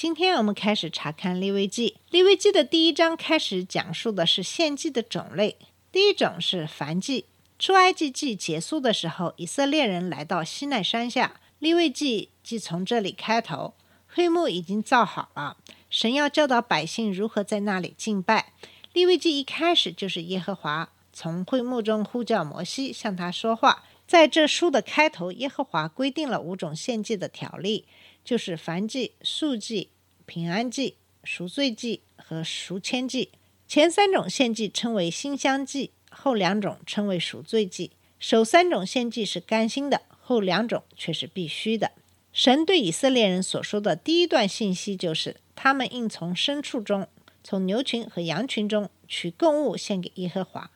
今天我们开始查看利未记。利未记的第一章开始讲述的是献祭的种类。第一种是燔祭。出埃及记结束的时候，以色列人来到西奈山下，利未记即从这里开头。会幕已经造好了，神要教导百姓如何在那里敬拜。利未记一开始就是耶和华从会幕中呼叫摩西，向他说话。在这书的开头，耶和华规定了五种献祭的条例。就是燔祭、素祭、平安祭、赎罪祭和赎愆祭。前三种献祭称为馨香祭，后两种称为赎罪祭。首三种献祭是甘心的，后两种却是必须的。神对以色列人所说的第一段信息就是，他们应从牲畜中，从牛群和羊群中取供物献给耶和华。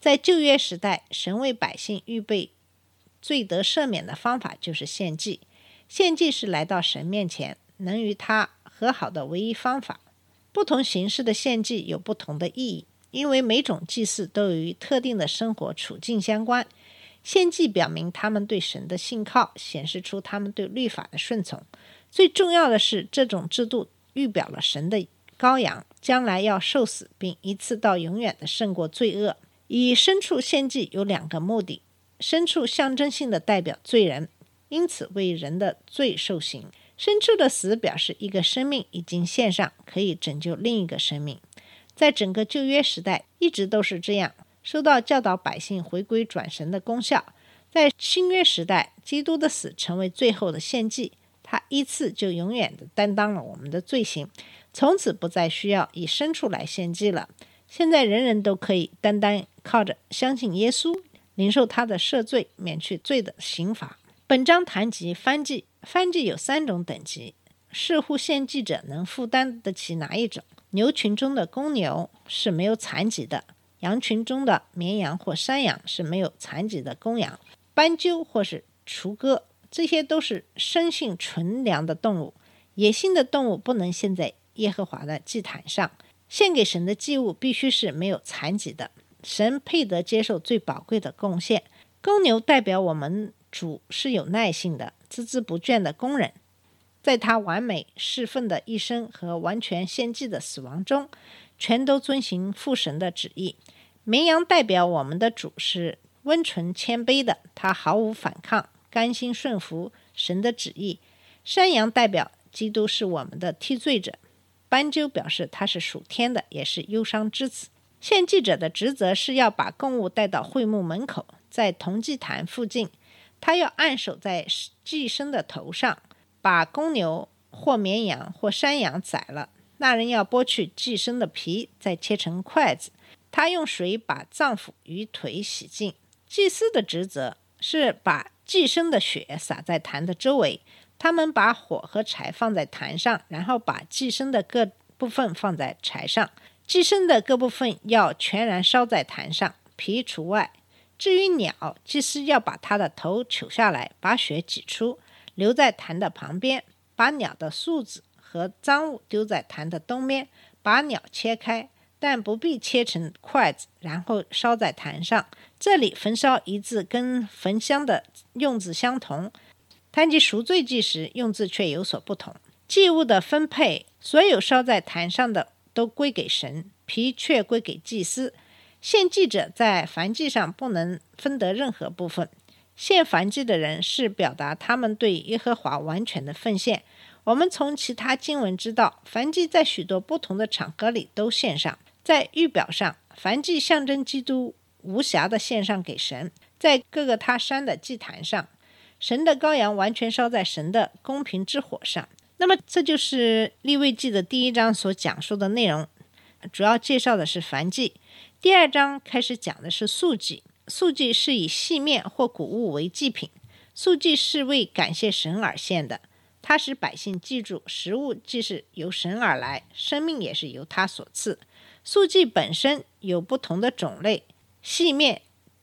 在旧约时代，神为百姓预备罪得赦免的方法就是献祭。献祭是来到神面前，能与他和好的唯一方法。不同形式的献祭有不同的意义，因为每种祭祀都与特定的生活处境相关。献祭表明他们对神的信靠，显示出他们对律法的顺从。最重要的是，这种制度预表了神的羔羊将来要受死，并一次到永远的胜过罪恶。以牲畜献祭有两个目的：牲畜象征性的代表罪人。因此，为人的罪受刑。牲畜的死表示一个生命已经献上，可以拯救另一个生命。在整个旧约时代，一直都是这样，收到教导百姓回归转神的功效。在新约时代，基督的死成为最后的献祭，他一次就永远的担当了我们的罪行，从此不再需要以牲畜来献祭了。现在人人都可以单单靠着相信耶稣，领受他的赦罪，免去罪的刑罚。本章谈及燔祭，燔祭有三种等级，视乎献祭者能负担得起哪一种。牛群中的公牛是没有残疾的，羊群中的绵羊或山羊是没有残疾的公羊，斑鸠或是雏鸽，这些都是生性纯良的动物。野性的动物不能献在耶和华的祭坛上，献给神的祭物必须是没有残疾的，神配得接受最宝贵的贡献。公牛代表我们。主是有耐性的、孜孜不倦的工人，在他完美侍奉的一生和完全献祭的死亡中，全都遵循父神的旨意。绵羊代表我们的主是温纯谦卑的，他毫无反抗，甘心顺服神的旨意。山羊代表基督是我们的替罪者，斑鸠表示他是属天的，也是忧伤之子。献祭者的职责是要把供物带到会幕门口，在铜祭坛附近。他要按手在祭生的头上，把公牛或绵羊或山羊宰了。那人要剥去祭生的皮，再切成筷子。他用水把脏腑与腿洗净。祭司的职责是把祭生的血洒在坛的周围。他们把火和柴放在坛上，然后把祭生的各部分放在柴上。祭生的各部分要全然烧在坛上，皮除外。至于鸟，祭司要把它的头取下来，把血挤出，留在坛的旁边；把鸟的素子和脏物丢在坛的东面，把鸟切开，但不必切成筷子，然后烧在坛上。这里焚烧一字跟焚香的用字相同，谈及赎罪祭时用字却有所不同。祭物的分配，所有烧在坛上的都归给神，皮却归给祭司。献祭者在燔祭上不能分得任何部分。献燔祭的人是表达他们对耶和华完全的奉献。我们从其他经文知道，燔祭在许多不同的场合里都献上。在预表上，燔祭象征基督无瑕的献上给神。在各个他山的祭坛上，神的羔羊完全烧在神的公平之火上。那么，这就是立位记的第一章所讲述的内容，主要介绍的是燔祭。第二章开始讲的是素祭，素祭是以细面或谷物为祭品，素祭是为感谢神而献的。它使百姓记住，食物既是由神而来，生命也是由他所赐。素祭本身有不同的种类，细面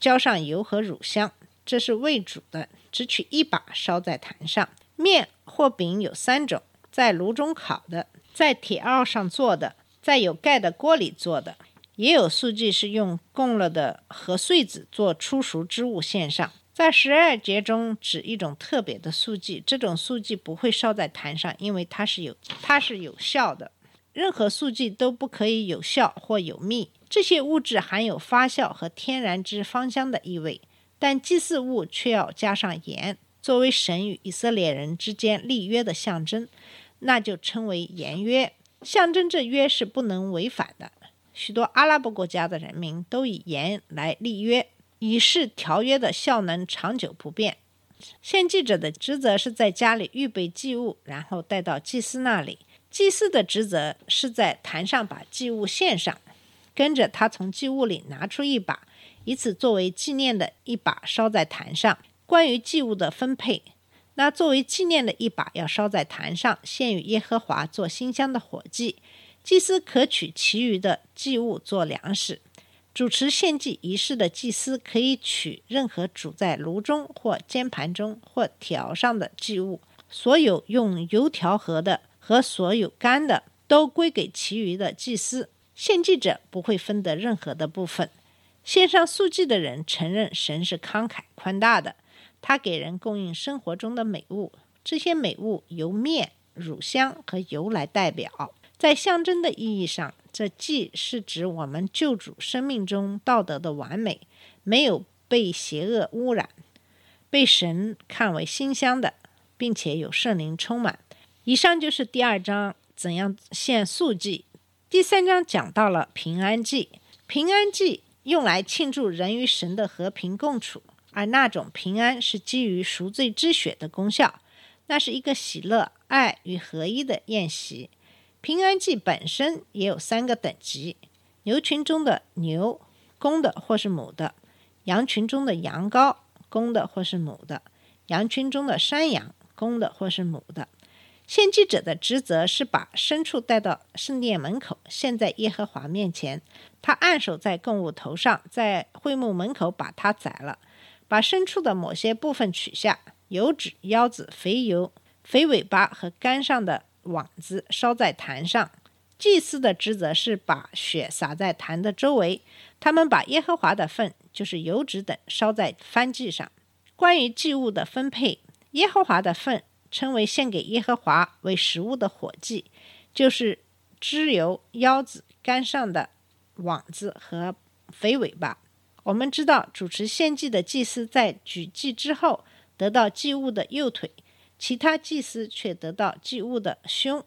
浇上油和乳香，这是未煮的，只取一把烧在坛上。面或饼有三种，在炉中烤的，在铁鏊上做的，在有盖的锅里做的。也有素祭是用供了的和穗子做出熟之物献上。在十二节中指一种特别的素祭，这种素祭不会烧在坛上，因为它是有它是有效的。任何素剂都不可以有效或有蜜，这些物质含有发酵和天然之芳香的意味，但祭祀物却要加上盐，作为神与以色列人之间立约的象征，那就称为盐约，象征这约是不能违反的。许多阿拉伯国家的人民都以盐来立约，以示条约的效能长久不变。献祭者的职责是在家里预备祭物，然后带到祭司那里。祭司的职责是在坛上把祭物献上，跟着他从祭物里拿出一把，以此作为纪念的一把烧在坛上。关于祭物的分配，那作为纪念的一把要烧在坛上，献与耶和华做馨香的火祭。祭司可取其余的祭物做粮食。主持献祭仪式的祭司可以取任何煮在炉中或煎盘中或条上的祭物，所有用油调和的。和所有干的都归给其余的祭司，献祭者不会分得任何的部分。献上素祭的人承认神是慷慨宽大的，他给人供应生活中的美物，这些美物由面、乳香和油来代表。在象征的意义上，这祭是指我们救主生命中道德的完美，没有被邪恶污染，被神看为馨香的，并且有圣灵充满。以上就是第二章怎样献素祭。第三章讲到了平安祭，平安祭用来庆祝人与神的和平共处，而那种平安是基于赎罪之血的功效，那是一个喜乐、爱与合一的宴席。平安祭本身也有三个等级：牛群中的牛，公的或是母的；羊群中的羊羔，公的或是母的；羊群中的山羊，公的或是母的。献祭者的职责是把牲畜带到圣殿门口，献在耶和华面前。他按手在供物头上，在会幕门口把它宰了，把牲畜的某些部分取下，油脂、腰子、肥油、肥尾巴和肝上的网子烧在坛上。祭司的职责是把血洒在坛的周围。他们把耶和华的粪，就是油脂等，烧在燔祭上。关于祭物的分配，耶和华的粪。称为献给耶和华为食物的火祭，就是脂油、腰子、肝上的网子和肥尾巴。我们知道，主持献祭的祭司在举祭之后得到祭物的右腿，其他祭司却得到祭物的胸。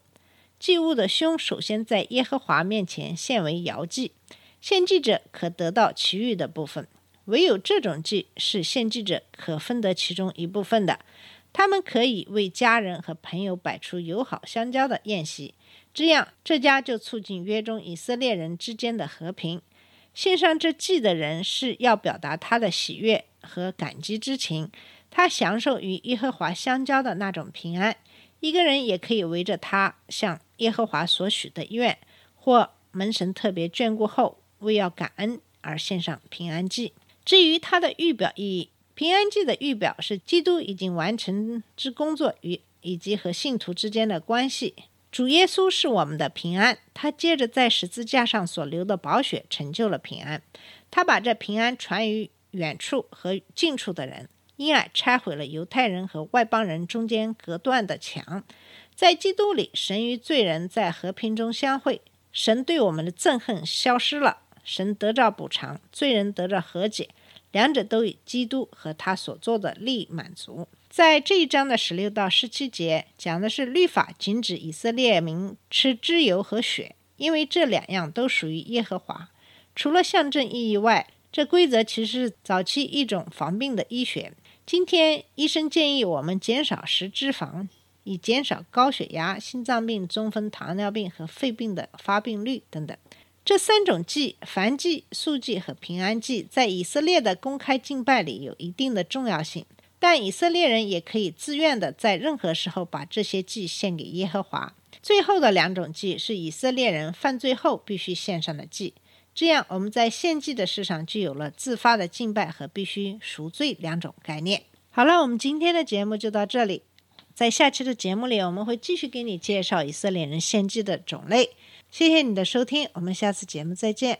祭物的胸首先在耶和华面前献为摇祭，献祭者可得到其余的部分。唯有这种祭是献祭者可分得其中一部分的。他们可以为家人和朋友摆出友好相交的宴席，这样这家就促进约中以色列人之间的和平。献上这祭的人是要表达他的喜悦和感激之情，他享受与耶和华相交的那种平安。一个人也可以围着他向耶和华所许的愿，或门神特别眷顾后，为要感恩而献上平安祭。至于它的预表意义。平安祭的预表是基督已经完成之工作与以及和信徒之间的关系。主耶稣是我们的平安，他接着在十字架上所流的宝血成就了平安。他把这平安传于远处和近处的人，因而拆毁了犹太人和外邦人中间隔断的墙。在基督里，神与罪人在和平中相会，神对我们的憎恨消失了，神得到补偿，罪人得到和解。两者都以基督和他所做的力满足。在这一章的十六到十七节，讲的是律法禁止以色列民吃脂油和血，因为这两样都属于耶和华。除了象征意义外，这规则其实是早期一种防病的医学。今天医生建议我们减少食脂肪，以减少高血压、心脏病、中风、糖尿病和肺病的发病率等等。这三种祭——燔祭、素祭和平安祭，在以色列的公开敬拜里有一定的重要性。但以色列人也可以自愿的在任何时候把这些祭献给耶和华。最后的两种祭是以色列人犯罪后必须献上的祭。这样，我们在献祭的事上就有了自发的敬拜和必须赎罪两种概念。好了，我们今天的节目就到这里。在下期的节目里，我们会继续给你介绍以色列人献祭的种类。谢谢你的收听，我们下次节目再见。